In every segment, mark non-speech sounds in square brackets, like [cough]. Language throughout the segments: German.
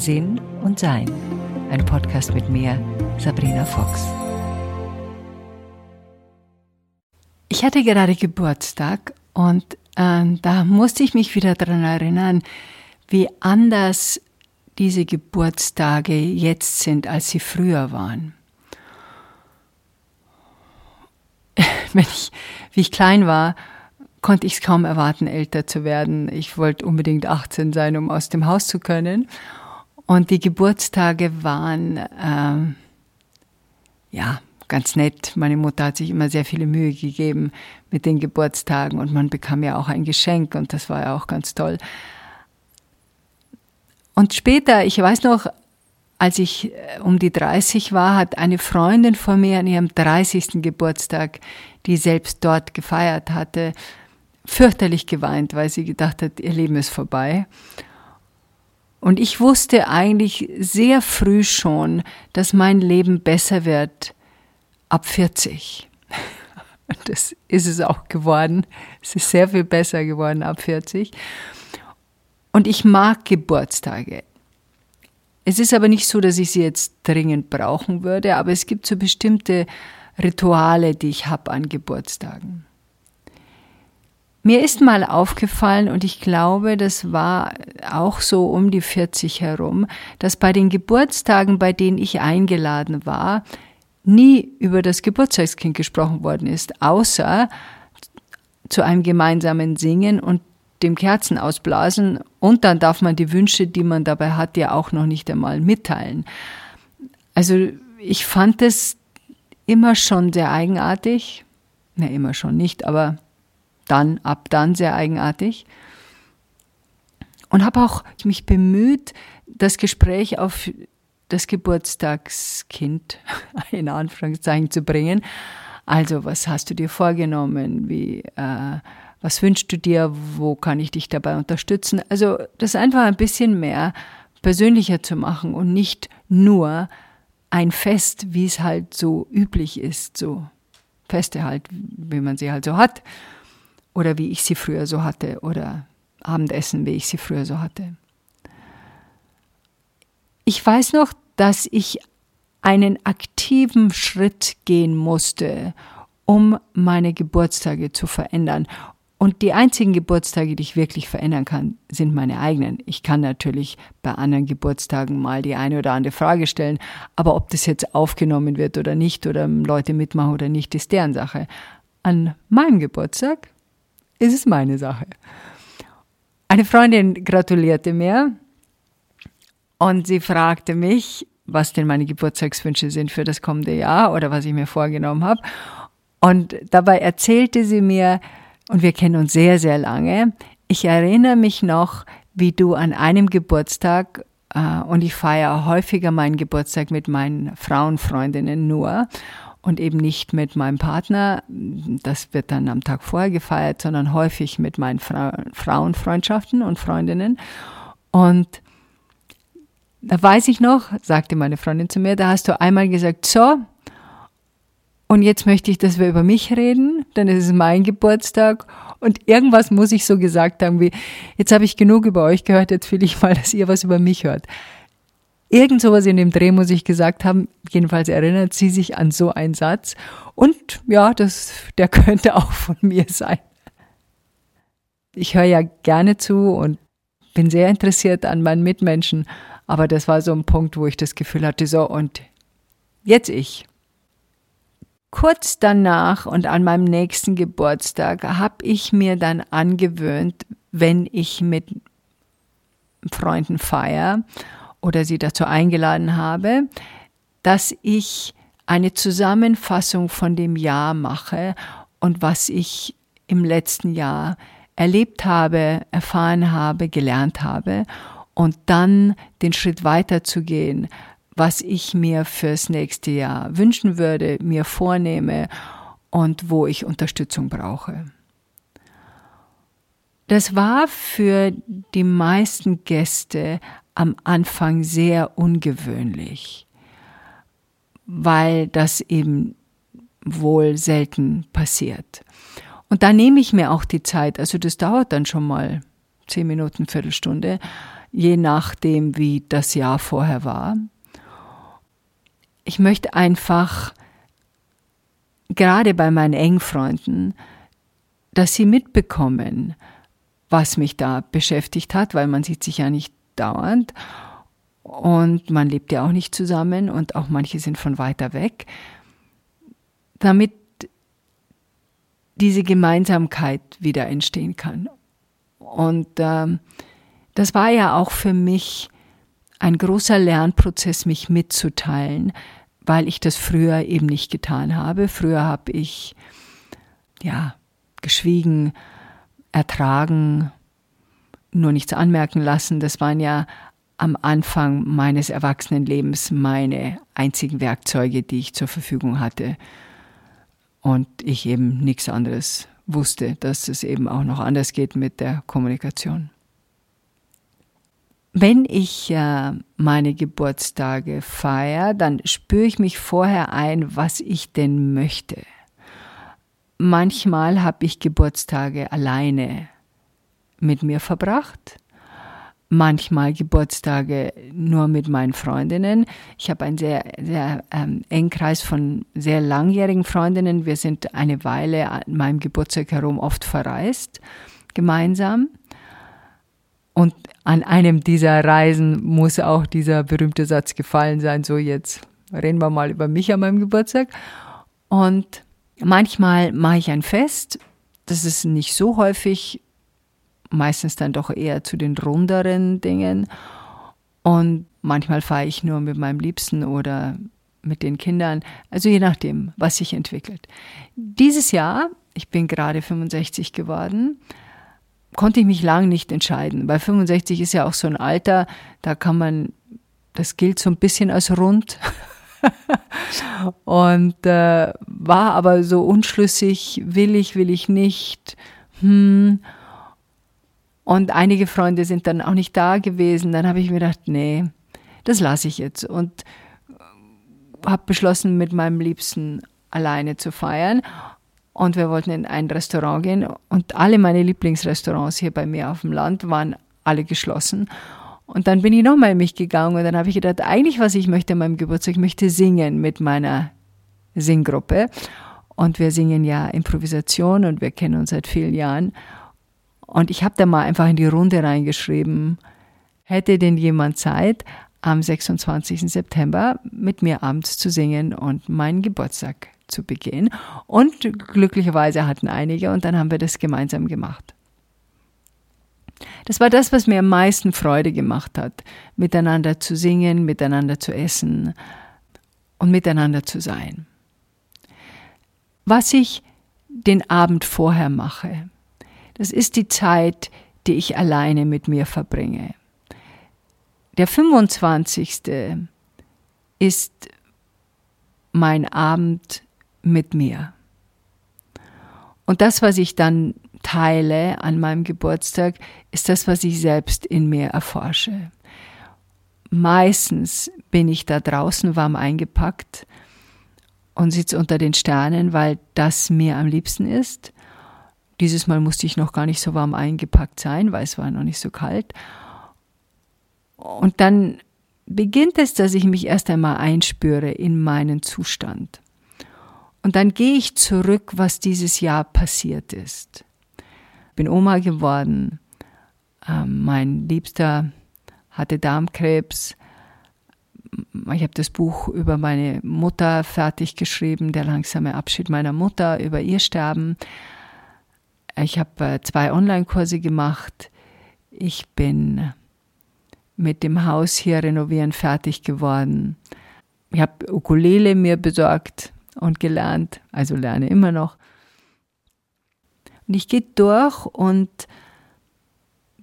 Sinn und Sein. Ein Podcast mit mir, Sabrina Fox. Ich hatte gerade Geburtstag und äh, da musste ich mich wieder daran erinnern, wie anders diese Geburtstage jetzt sind, als sie früher waren. [laughs] Wenn ich, wie ich klein war, konnte ich es kaum erwarten, älter zu werden. Ich wollte unbedingt 18 sein, um aus dem Haus zu können. Und die Geburtstage waren, ähm, ja, ganz nett. Meine Mutter hat sich immer sehr viele Mühe gegeben mit den Geburtstagen und man bekam ja auch ein Geschenk und das war ja auch ganz toll. Und später, ich weiß noch, als ich äh, um die 30 war, hat eine Freundin von mir an ihrem 30. Geburtstag, die selbst dort gefeiert hatte, fürchterlich geweint, weil sie gedacht hat, ihr Leben ist vorbei. Und ich wusste eigentlich sehr früh schon, dass mein Leben besser wird ab 40. Und [laughs] das ist es auch geworden. Es ist sehr viel besser geworden ab 40. Und ich mag Geburtstage. Es ist aber nicht so, dass ich sie jetzt dringend brauchen würde, aber es gibt so bestimmte Rituale, die ich habe an Geburtstagen. Mir ist mal aufgefallen, und ich glaube, das war auch so um die 40 herum, dass bei den Geburtstagen, bei denen ich eingeladen war, nie über das Geburtstagskind gesprochen worden ist, außer zu einem gemeinsamen Singen und dem Kerzen ausblasen. Und dann darf man die Wünsche, die man dabei hat, ja auch noch nicht einmal mitteilen. Also ich fand es immer schon sehr eigenartig. Na, immer schon nicht, aber dann, ab dann sehr eigenartig. Und habe auch mich bemüht, das Gespräch auf das Geburtstagskind [laughs] in Anführungszeichen zu bringen. Also, was hast du dir vorgenommen? Wie, äh, was wünschst du dir? Wo kann ich dich dabei unterstützen? Also, das einfach ein bisschen mehr persönlicher zu machen und nicht nur ein Fest, wie es halt so üblich ist, so Feste halt, wie man sie halt so hat oder wie ich sie früher so hatte oder Abendessen, wie ich sie früher so hatte. Ich weiß noch, dass ich einen aktiven Schritt gehen musste, um meine Geburtstage zu verändern. Und die einzigen Geburtstage, die ich wirklich verändern kann, sind meine eigenen. Ich kann natürlich bei anderen Geburtstagen mal die eine oder andere Frage stellen, aber ob das jetzt aufgenommen wird oder nicht oder Leute mitmachen oder nicht, ist deren Sache. An meinem Geburtstag ist es meine Sache. Eine Freundin gratulierte mir und sie fragte mich, was denn meine Geburtstagswünsche sind für das kommende Jahr oder was ich mir vorgenommen habe. Und dabei erzählte sie mir, und wir kennen uns sehr, sehr lange, ich erinnere mich noch, wie du an einem Geburtstag, äh, und ich feiere häufiger meinen Geburtstag mit meinen Frauenfreundinnen nur, und eben nicht mit meinem Partner. Das wird dann am Tag vorher gefeiert, sondern häufig mit meinen Fra Frauenfreundschaften und Freundinnen. Und da weiß ich noch, sagte meine Freundin zu mir, da hast du einmal gesagt, so, und jetzt möchte ich, dass wir über mich reden, ist es mein Geburtstag und irgendwas muss ich so gesagt haben wie, jetzt habe ich genug über euch gehört, jetzt will ich mal, dass ihr was über mich hört. Irgend sowas in dem Dreh muss ich gesagt haben. Jedenfalls erinnert sie sich an so einen Satz. Und ja, das, der [laughs] könnte auch von mir sein. Ich höre ja gerne zu und bin sehr interessiert an meinen Mitmenschen. Aber das war so ein Punkt, wo ich das Gefühl hatte, so und jetzt ich. Kurz danach und an meinem nächsten Geburtstag habe ich mir dann angewöhnt, wenn ich mit Freunden feiere oder sie dazu eingeladen habe, dass ich eine Zusammenfassung von dem Jahr mache und was ich im letzten Jahr erlebt habe, erfahren habe, gelernt habe und dann den Schritt weiter zu gehen, was ich mir fürs nächste Jahr wünschen würde, mir vornehme und wo ich Unterstützung brauche. Das war für die meisten Gäste am Anfang sehr ungewöhnlich, weil das eben wohl selten passiert. Und da nehme ich mir auch die Zeit, also das dauert dann schon mal zehn Minuten, Viertelstunde, je nachdem, wie das Jahr vorher war. Ich möchte einfach, gerade bei meinen engen Freunden, dass sie mitbekommen, was mich da beschäftigt hat, weil man sieht sich ja nicht dauernd und man lebt ja auch nicht zusammen und auch manche sind von weiter weg, damit diese Gemeinsamkeit wieder entstehen kann. Und ähm, das war ja auch für mich ein großer Lernprozess, mich mitzuteilen, weil ich das früher eben nicht getan habe. Früher habe ich ja geschwiegen, ertragen, nur nichts anmerken lassen. Das waren ja am Anfang meines Erwachsenenlebens meine einzigen Werkzeuge, die ich zur Verfügung hatte. Und ich eben nichts anderes wusste, dass es eben auch noch anders geht mit der Kommunikation. Wenn ich äh, meine Geburtstage feiere, dann spüre ich mich vorher ein, was ich denn möchte. Manchmal habe ich Geburtstage alleine mit mir verbracht manchmal Geburtstage nur mit meinen Freundinnen. Ich habe einen sehr, sehr ähm, engen Kreis von sehr langjährigen Freundinnen. Wir sind eine Weile an meinem Geburtstag herum oft verreist, gemeinsam. Und an einem dieser Reisen muss auch dieser berühmte Satz gefallen sein, so jetzt reden wir mal über mich an meinem Geburtstag. Und manchmal mache ich ein Fest. Das ist nicht so häufig meistens dann doch eher zu den runderen Dingen. Und manchmal fahre ich nur mit meinem Liebsten oder mit den Kindern, also je nachdem, was sich entwickelt. Dieses Jahr, ich bin gerade 65 geworden, konnte ich mich lang nicht entscheiden, weil 65 ist ja auch so ein Alter, da kann man, das gilt so ein bisschen als rund. [laughs] und äh, war aber so unschlüssig, will ich, will ich nicht. Hm. Und einige Freunde sind dann auch nicht da gewesen. Dann habe ich mir gedacht, nee, das lasse ich jetzt. Und habe beschlossen, mit meinem Liebsten alleine zu feiern. Und wir wollten in ein Restaurant gehen. Und alle meine Lieblingsrestaurants hier bei mir auf dem Land waren alle geschlossen. Und dann bin ich nochmal in mich gegangen und dann habe ich gedacht, eigentlich was ich möchte an meinem Geburtstag, ich möchte singen mit meiner Singgruppe. Und wir singen ja Improvisation und wir kennen uns seit vielen Jahren. Und ich habe da mal einfach in die Runde reingeschrieben, hätte denn jemand Zeit, am 26. September mit mir abends zu singen und meinen Geburtstag zu begehen. Und glücklicherweise hatten einige und dann haben wir das gemeinsam gemacht. Das war das, was mir am meisten Freude gemacht hat, miteinander zu singen, miteinander zu essen und miteinander zu sein. Was ich den Abend vorher mache, das ist die Zeit, die ich alleine mit mir verbringe. Der 25. ist mein Abend mit mir. Und das, was ich dann teile an meinem Geburtstag, ist das, was ich selbst in mir erforsche. Meistens bin ich da draußen warm eingepackt und sitze unter den Sternen, weil das mir am liebsten ist. Dieses Mal musste ich noch gar nicht so warm eingepackt sein, weil es war noch nicht so kalt. Und dann beginnt es, dass ich mich erst einmal einspüre in meinen Zustand. Und dann gehe ich zurück, was dieses Jahr passiert ist. Bin Oma geworden. Ähm, mein Liebster hatte Darmkrebs. Ich habe das Buch über meine Mutter fertig geschrieben, der langsame Abschied meiner Mutter, über ihr Sterben. Ich habe äh, zwei Online-Kurse gemacht. Ich bin mit dem Haus hier renovieren fertig geworden. Ich habe Ukulele mir besorgt und gelernt, also lerne immer noch. Und ich gehe durch und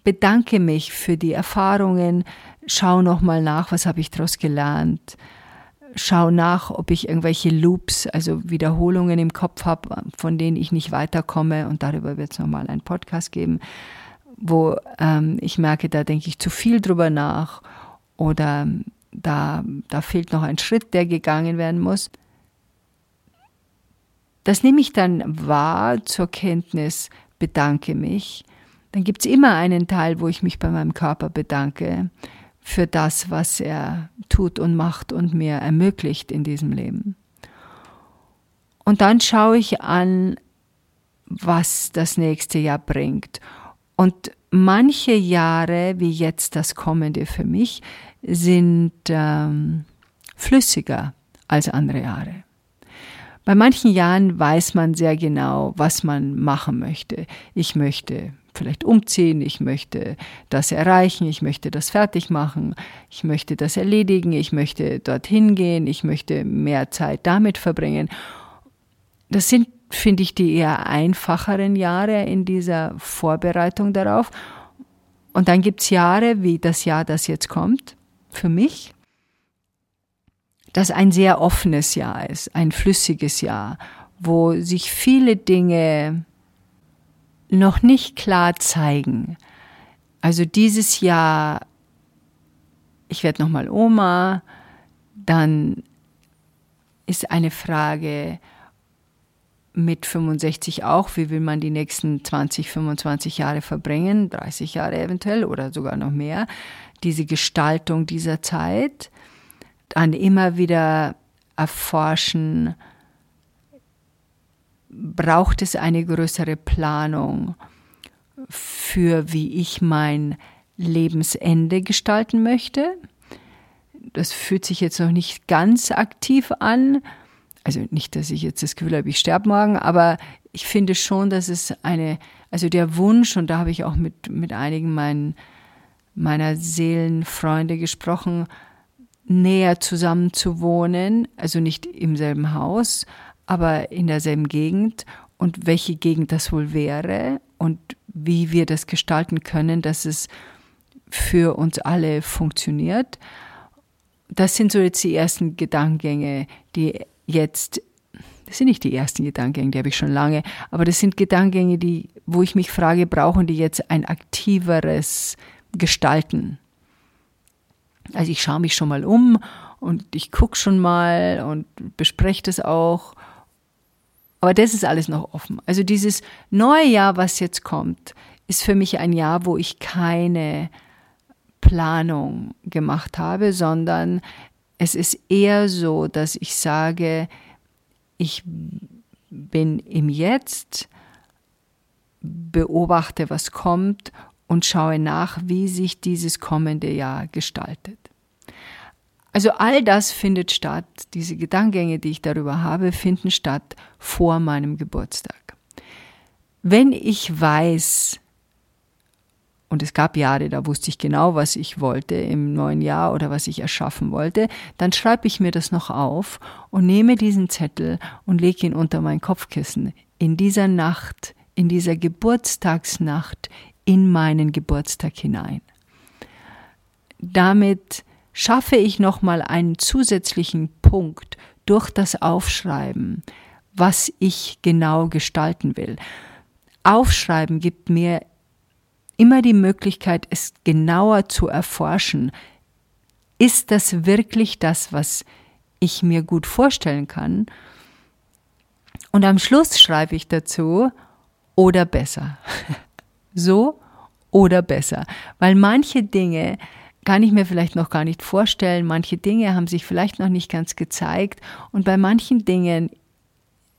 bedanke mich für die Erfahrungen, schaue nochmal nach, was habe ich daraus gelernt, schaue nach, ob ich irgendwelche Loops, also Wiederholungen im Kopf habe, von denen ich nicht weiterkomme. Und darüber wird es nochmal einen Podcast geben, wo ähm, ich merke, da denke ich zu viel drüber nach oder da, da fehlt noch ein Schritt, der gegangen werden muss. Das nehme ich dann wahr zur Kenntnis, bedanke mich, dann gibt es immer einen Teil, wo ich mich bei meinem Körper bedanke für das, was er tut und macht und mir ermöglicht in diesem Leben. Und dann schaue ich an, was das nächste Jahr bringt. Und manche Jahre, wie jetzt das kommende für mich, sind ähm, flüssiger als andere Jahre. Bei manchen Jahren weiß man sehr genau, was man machen möchte. Ich möchte vielleicht umziehen, ich möchte das erreichen, ich möchte das fertig machen, ich möchte das erledigen, ich möchte dorthin gehen, ich möchte mehr Zeit damit verbringen. Das sind, finde ich, die eher einfacheren Jahre in dieser Vorbereitung darauf. Und dann gibt es Jahre wie das Jahr, das jetzt kommt, für mich, das ein sehr offenes Jahr ist, ein flüssiges Jahr, wo sich viele Dinge noch nicht klar zeigen. Also dieses Jahr, ich werde nochmal Oma, dann ist eine Frage mit 65 auch, wie will man die nächsten 20, 25 Jahre verbringen, 30 Jahre eventuell oder sogar noch mehr, diese Gestaltung dieser Zeit, dann immer wieder erforschen, braucht es eine größere Planung für, wie ich mein Lebensende gestalten möchte. Das fühlt sich jetzt noch nicht ganz aktiv an. Also nicht, dass ich jetzt das Gefühl habe, ich sterbe morgen, aber ich finde schon, dass es eine, also der Wunsch, und da habe ich auch mit, mit einigen meinen, meiner Seelenfreunde gesprochen, näher zusammen zu wohnen, also nicht im selben Haus, aber in derselben Gegend und welche Gegend das wohl wäre und wie wir das gestalten können, dass es für uns alle funktioniert. Das sind so jetzt die ersten Gedankengänge, die jetzt, das sind nicht die ersten Gedankengänge, die habe ich schon lange, aber das sind Gedankengänge, die, wo ich mich frage, brauchen die jetzt ein aktiveres Gestalten? Also ich schaue mich schon mal um und ich gucke schon mal und bespreche das auch aber das ist alles noch offen. Also dieses neue Jahr, was jetzt kommt, ist für mich ein Jahr, wo ich keine Planung gemacht habe, sondern es ist eher so, dass ich sage, ich bin im Jetzt, beobachte, was kommt und schaue nach, wie sich dieses kommende Jahr gestaltet. Also all das findet statt, diese Gedankengänge, die ich darüber habe, finden statt vor meinem Geburtstag. Wenn ich weiß, und es gab Jahre, da wusste ich genau, was ich wollte im neuen Jahr oder was ich erschaffen wollte, dann schreibe ich mir das noch auf und nehme diesen Zettel und lege ihn unter mein Kopfkissen. In dieser Nacht, in dieser Geburtstagsnacht, in meinen Geburtstag hinein. Damit schaffe ich nochmal einen zusätzlichen Punkt durch das Aufschreiben, was ich genau gestalten will. Aufschreiben gibt mir immer die Möglichkeit, es genauer zu erforschen. Ist das wirklich das, was ich mir gut vorstellen kann? Und am Schluss schreibe ich dazu oder besser. [laughs] so oder besser. Weil manche Dinge kann ich mir vielleicht noch gar nicht vorstellen. Manche Dinge haben sich vielleicht noch nicht ganz gezeigt und bei manchen Dingen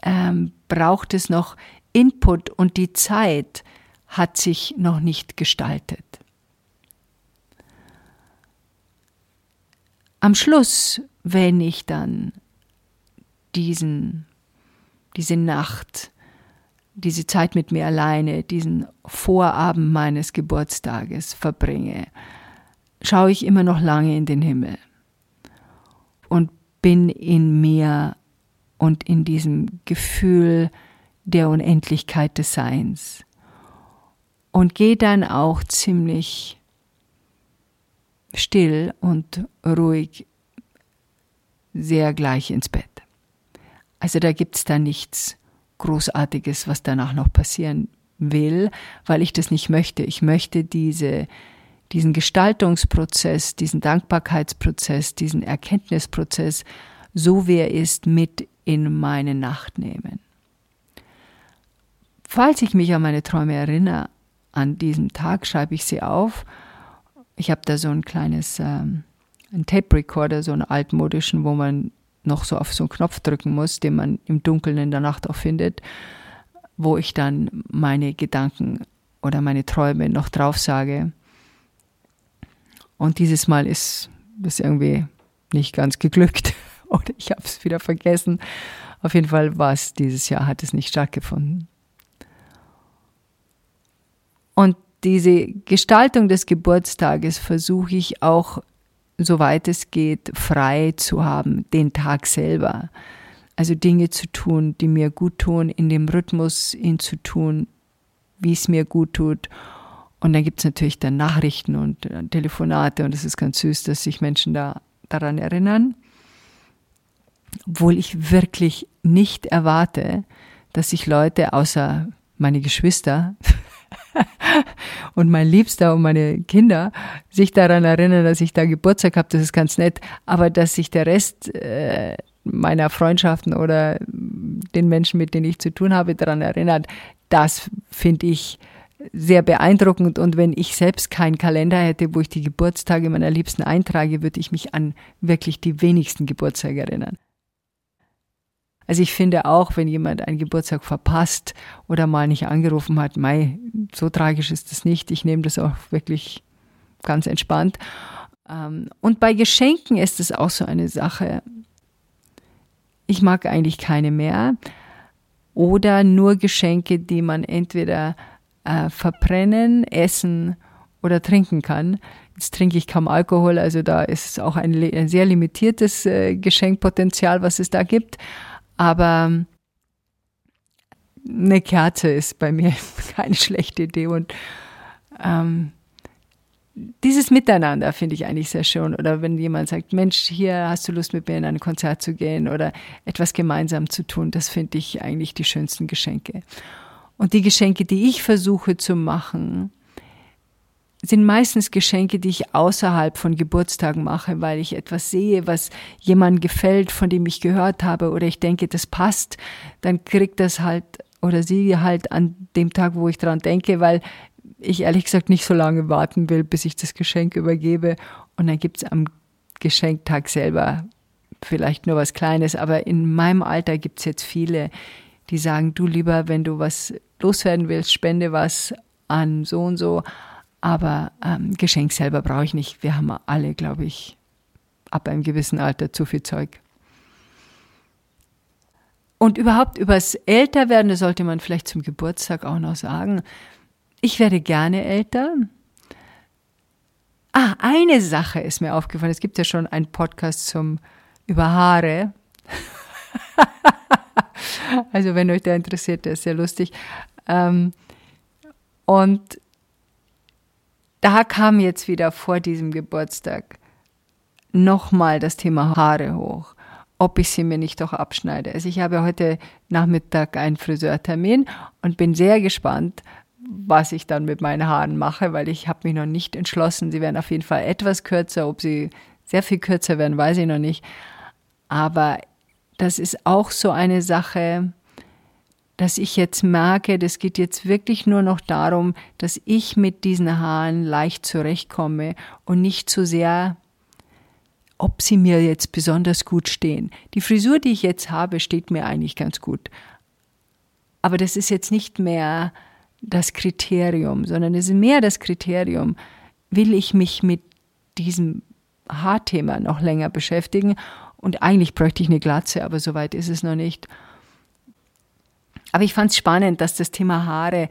ähm, braucht es noch Input und die Zeit hat sich noch nicht gestaltet. Am Schluss, wenn ich dann diesen, diese Nacht, diese Zeit mit mir alleine, diesen Vorabend meines Geburtstages verbringe, schaue ich immer noch lange in den Himmel und bin in mir und in diesem Gefühl der Unendlichkeit des Seins und gehe dann auch ziemlich still und ruhig sehr gleich ins Bett. Also da gibt es da nichts Großartiges, was danach noch passieren will, weil ich das nicht möchte. Ich möchte diese diesen Gestaltungsprozess, diesen Dankbarkeitsprozess, diesen Erkenntnisprozess, so wie er ist, mit in meine Nacht nehmen. Falls ich mich an meine Träume erinnere, an diesem Tag schreibe ich sie auf. Ich habe da so ein kleines ähm, ein Tape Recorder, so einen altmodischen, wo man noch so auf so einen Knopf drücken muss, den man im Dunkeln in der Nacht auch findet, wo ich dann meine Gedanken oder meine Träume noch drauf sage. Und dieses Mal ist das irgendwie nicht ganz geglückt [laughs] oder ich habe es wieder vergessen. Auf jeden Fall war es dieses Jahr, hat es nicht stattgefunden. Und diese Gestaltung des Geburtstages versuche ich auch, soweit es geht, frei zu haben, den Tag selber. Also Dinge zu tun, die mir gut tun, in dem Rhythmus ihn zu tun, wie es mir gut tut. Und dann gibt es natürlich dann Nachrichten und äh, Telefonate und es ist ganz süß, dass sich Menschen da daran erinnern. Obwohl ich wirklich nicht erwarte, dass sich Leute außer meine Geschwister [laughs] und mein Liebster und meine Kinder sich daran erinnern, dass ich da Geburtstag habe, das ist ganz nett. Aber dass sich der Rest äh, meiner Freundschaften oder den Menschen, mit denen ich zu tun habe, daran erinnert, das finde ich sehr beeindruckend. Und wenn ich selbst keinen Kalender hätte, wo ich die Geburtstage meiner Liebsten eintrage, würde ich mich an wirklich die wenigsten Geburtstage erinnern. Also ich finde auch, wenn jemand einen Geburtstag verpasst oder mal nicht angerufen hat, mei, so tragisch ist das nicht. Ich nehme das auch wirklich ganz entspannt. Ähm, und bei Geschenken ist es auch so eine Sache. Ich mag eigentlich keine mehr oder nur Geschenke, die man entweder äh, verbrennen, essen oder trinken kann. Jetzt trinke ich kaum Alkohol, also da ist auch ein, ein sehr limitiertes äh, Geschenkpotenzial, was es da gibt. Aber eine Kerze ist bei mir [laughs] keine schlechte Idee und ähm, dieses Miteinander finde ich eigentlich sehr schön. Oder wenn jemand sagt, Mensch, hier hast du Lust mit mir in ein Konzert zu gehen oder etwas gemeinsam zu tun, das finde ich eigentlich die schönsten Geschenke. Und die Geschenke, die ich versuche zu machen, sind meistens Geschenke, die ich außerhalb von Geburtstagen mache, weil ich etwas sehe, was jemandem gefällt, von dem ich gehört habe oder ich denke, das passt, dann kriegt das halt oder sie halt an dem Tag, wo ich dran denke, weil ich ehrlich gesagt nicht so lange warten will, bis ich das Geschenk übergebe. Und dann gibt's am Geschenktag selber vielleicht nur was Kleines, aber in meinem Alter gibt's jetzt viele, die sagen, du lieber, wenn du was loswerden willst, spende was an so und so aber ähm, Geschenk selber brauche ich nicht. Wir haben alle, glaube ich, ab einem gewissen Alter zu viel Zeug. Und überhaupt übers Älterwerden, das sollte man vielleicht zum Geburtstag auch noch sagen. Ich werde gerne älter. Ah, eine Sache ist mir aufgefallen. Es gibt ja schon einen Podcast zum über Haare. [laughs] also wenn euch der interessiert, der ist sehr lustig. Ähm, und da kam jetzt wieder vor diesem Geburtstag nochmal das Thema Haare hoch, ob ich sie mir nicht doch abschneide. Also ich habe heute Nachmittag einen Friseurtermin und bin sehr gespannt, was ich dann mit meinen Haaren mache, weil ich habe mich noch nicht entschlossen. Sie werden auf jeden Fall etwas kürzer. Ob sie sehr viel kürzer werden, weiß ich noch nicht. Aber das ist auch so eine Sache, dass ich jetzt merke, das geht jetzt wirklich nur noch darum, dass ich mit diesen Haaren leicht zurechtkomme und nicht so sehr, ob sie mir jetzt besonders gut stehen. Die Frisur, die ich jetzt habe, steht mir eigentlich ganz gut. Aber das ist jetzt nicht mehr das Kriterium, sondern es ist mehr das Kriterium, will ich mich mit diesem Haarthema noch länger beschäftigen. Und eigentlich bräuchte ich eine Glatze, aber soweit ist es noch nicht. Aber ich fand es spannend, dass das Thema Haare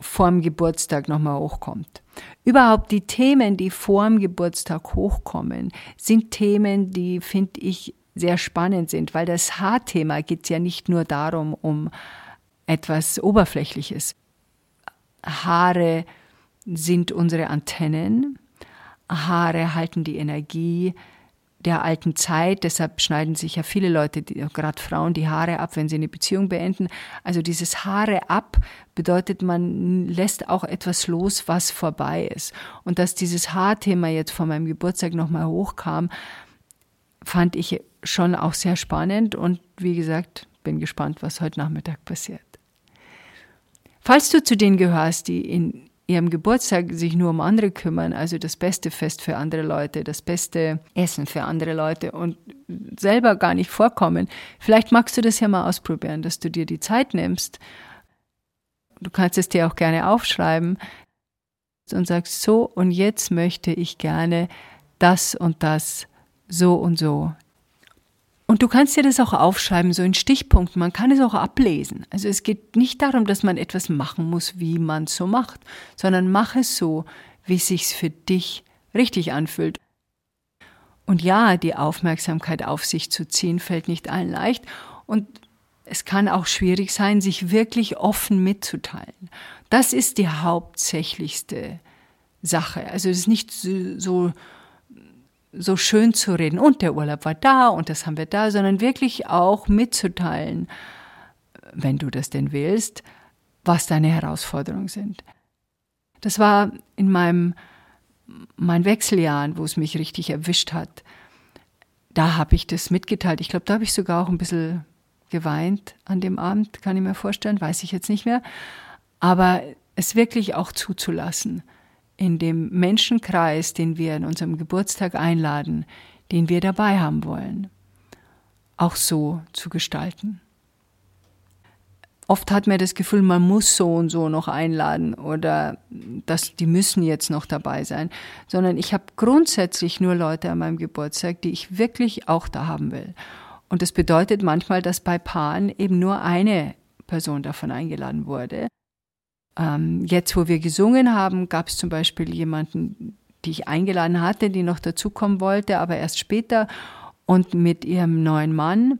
vorm Geburtstag nochmal hochkommt. Überhaupt die Themen, die vorm Geburtstag hochkommen, sind Themen, die, finde ich, sehr spannend sind, weil das Haarthema geht ja nicht nur darum, um etwas Oberflächliches. Haare sind unsere Antennen. Haare halten die Energie der alten Zeit. Deshalb schneiden sich ja viele Leute, gerade Frauen, die Haare ab, wenn sie eine Beziehung beenden. Also dieses Haare ab bedeutet, man lässt auch etwas los, was vorbei ist. Und dass dieses Haarthema jetzt vor meinem Geburtstag nochmal hochkam, fand ich schon auch sehr spannend. Und wie gesagt, bin gespannt, was heute Nachmittag passiert. Falls du zu denen gehörst, die in ihrem Geburtstag sich nur um andere kümmern, also das beste Fest für andere Leute, das beste Essen für andere Leute und selber gar nicht vorkommen. Vielleicht magst du das ja mal ausprobieren, dass du dir die Zeit nimmst. Du kannst es dir auch gerne aufschreiben und sagst so und jetzt möchte ich gerne das und das so und so und du kannst dir das auch aufschreiben, so in Stichpunkten. Man kann es auch ablesen. Also es geht nicht darum, dass man etwas machen muss, wie man es so macht, sondern mach es so, wie es sich für dich richtig anfühlt. Und ja, die Aufmerksamkeit auf sich zu ziehen, fällt nicht allen leicht. Und es kann auch schwierig sein, sich wirklich offen mitzuteilen. Das ist die hauptsächlichste Sache. Also es ist nicht so, so schön zu reden und der Urlaub war da und das haben wir da, sondern wirklich auch mitzuteilen, wenn du das denn willst, was deine Herausforderungen sind. Das war in meinem mein Wechseljahren, wo es mich richtig erwischt hat. Da habe ich das mitgeteilt. Ich glaube, da habe ich sogar auch ein bisschen geweint an dem Abend, kann ich mir vorstellen, weiß ich jetzt nicht mehr. Aber es wirklich auch zuzulassen in dem Menschenkreis, den wir an unserem Geburtstag einladen, den wir dabei haben wollen, auch so zu gestalten. Oft hat man das Gefühl, man muss so und so noch einladen oder dass die müssen jetzt noch dabei sein, sondern ich habe grundsätzlich nur Leute an meinem Geburtstag, die ich wirklich auch da haben will. Und das bedeutet manchmal, dass bei Paaren eben nur eine Person davon eingeladen wurde. Ähm, jetzt, wo wir gesungen haben, gab es zum Beispiel jemanden, die ich eingeladen hatte, die noch dazukommen wollte, aber erst später und mit ihrem neuen Mann.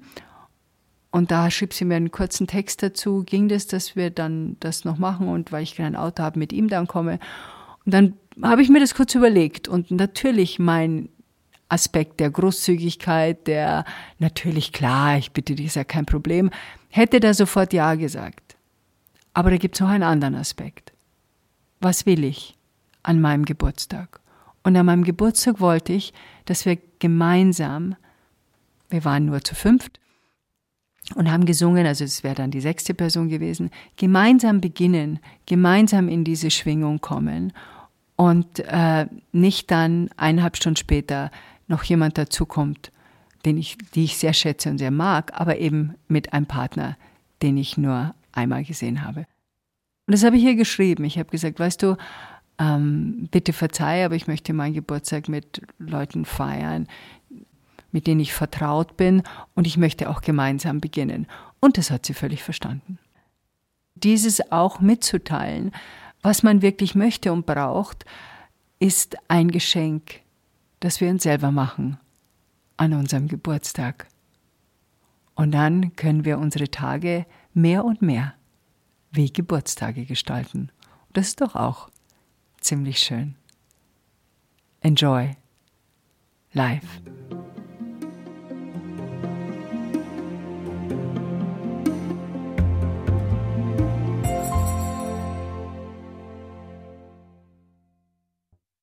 Und da schrieb sie mir einen kurzen Text dazu, ging das, dass wir dann das noch machen und weil ich kein Auto habe, mit ihm dann komme. Und dann habe ich mir das kurz überlegt und natürlich mein Aspekt der Großzügigkeit, der natürlich klar, ich bitte dich, ist ja kein Problem, hätte da sofort Ja gesagt. Aber da gibt es noch einen anderen Aspekt. Was will ich an meinem Geburtstag? Und an meinem Geburtstag wollte ich, dass wir gemeinsam, wir waren nur zu fünft und haben gesungen, also es wäre dann die sechste Person gewesen, gemeinsam beginnen, gemeinsam in diese Schwingung kommen und äh, nicht dann eineinhalb Stunden später noch jemand dazukommt, den ich, die ich sehr schätze und sehr mag, aber eben mit einem Partner, den ich nur einmal gesehen habe. Und das habe ich hier geschrieben. Ich habe gesagt, weißt du, ähm, bitte verzeih, aber ich möchte meinen Geburtstag mit Leuten feiern, mit denen ich vertraut bin und ich möchte auch gemeinsam beginnen. Und das hat sie völlig verstanden. Dieses auch mitzuteilen, was man wirklich möchte und braucht, ist ein Geschenk, das wir uns selber machen an unserem Geburtstag. Und dann können wir unsere Tage mehr und mehr wie Geburtstage gestalten. Und das ist doch auch ziemlich schön. Enjoy life.